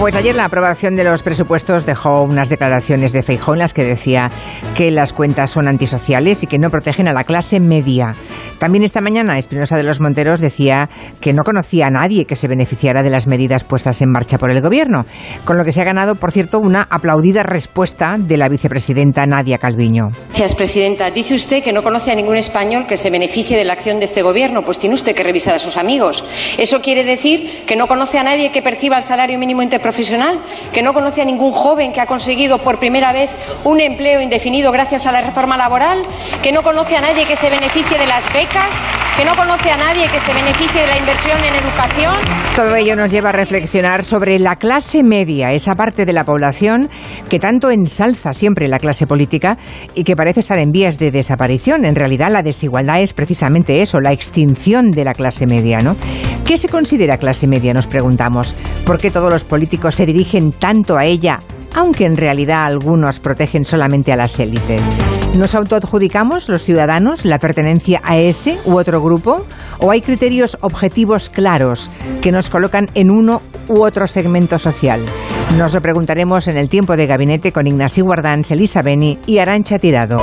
Pues ayer la aprobación de los presupuestos dejó unas declaraciones de Feijóo en las que decía que las cuentas son antisociales y que no protegen a la clase media. También esta mañana Espinosa de los Monteros decía que no conocía a nadie que se beneficiara de las medidas puestas en marcha por el gobierno, con lo que se ha ganado, por cierto, una aplaudida respuesta de la vicepresidenta Nadia Calviño. Gracias, presidenta. Dice usted que no conoce a ningún español que se beneficie de la acción de este gobierno. Pues tiene usted que revisar a sus amigos. Eso quiere decir que no conoce a nadie que perciba el salario mínimo interprofesional profesional, que no conoce a ningún joven que ha conseguido por primera vez un empleo indefinido gracias a la reforma laboral, que no conoce a nadie que se beneficie de las becas, que no conoce a nadie que se beneficie de la inversión en educación. Todo ello nos lleva a reflexionar sobre la clase media, esa parte de la población que tanto ensalza siempre la clase política y que parece estar en vías de desaparición. En realidad la desigualdad es precisamente eso, la extinción de la clase media, ¿no? ¿Qué se considera clase media? Nos preguntamos. ¿Por qué todos los políticos se dirigen tanto a ella, aunque en realidad algunos protegen solamente a las élites? ¿Nos autoadjudicamos los ciudadanos la pertenencia a ese u otro grupo? ¿O hay criterios objetivos claros que nos colocan en uno u otro segmento social? Nos lo preguntaremos en el tiempo de gabinete con Ignacio Guardán, Elisa Beni y Arancha Tirado.